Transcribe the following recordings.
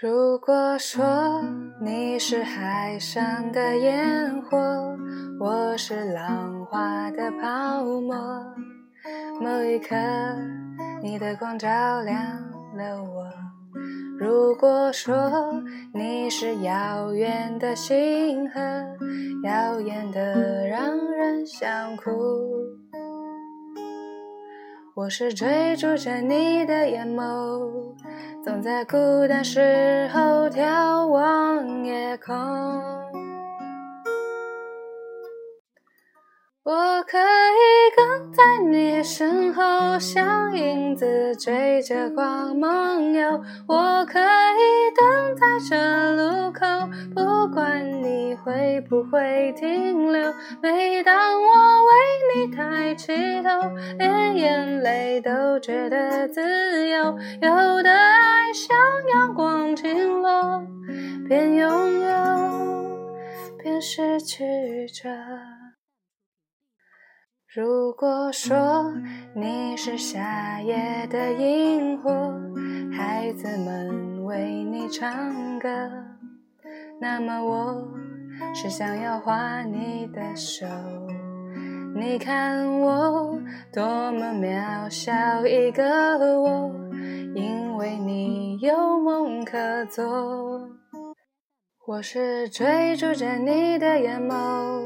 如果说你是海上的烟火，我是浪花的泡沫，某一刻你的光照亮了我。如果说你是遥远的星河，耀眼的让人想哭。我是追逐着你的眼眸，总在孤单时候眺望夜空。我可以跟在你身后，像影子追着光梦游。我可以等在这路口，不管你会不会停留。每当我起头，连眼泪都觉得自由。有的爱像阳光倾落，边拥有边失去着。如果说你是夏夜的萤火，孩子们为你唱歌，那么我是想要画你的手。你看我多么渺小一个我，因为你有梦可做。我是追逐着你的眼眸。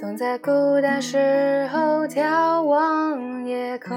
总在孤单时候眺望夜空，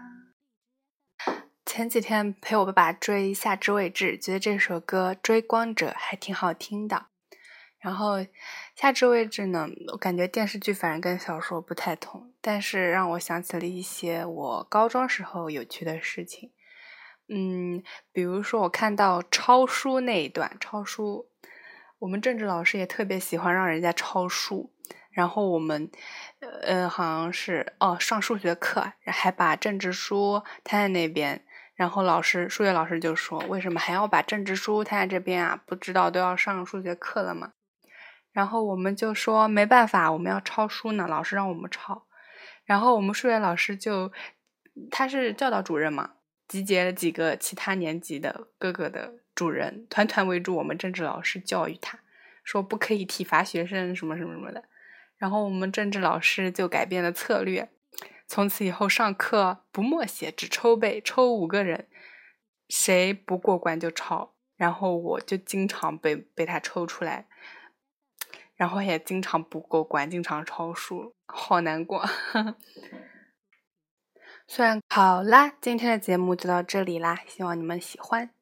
前几天陪我爸爸追《夏至未至》，觉得这首歌《追光者》还挺好听的。然后《夏至未至》呢，我感觉电视剧反正跟小说不太同，但是让我想起了一些我高中时候有趣的事情。嗯，比如说我看到抄书那一段，抄书。我们政治老师也特别喜欢让人家抄书，然后我们，呃，好像是哦，上数学课还把政治书摊在那边，然后老师，数学老师就说：“为什么还要把政治书摊在这边啊？不知道都要上数学课了吗？”然后我们就说：“没办法，我们要抄书呢，老师让我们抄。”然后我们数学老师就，他是教导主任嘛，集结了几个其他年级的哥哥的。主人团团围住我们政治老师，教育他说不可以体罚学生什么什么什么的。然后我们政治老师就改变了策略，从此以后上课不默写，只抽背，抽五个人，谁不过关就抄。然后我就经常被被他抽出来，然后也经常不过关，经常抄书，好难过。虽 然好啦，今天的节目就到这里啦，希望你们喜欢。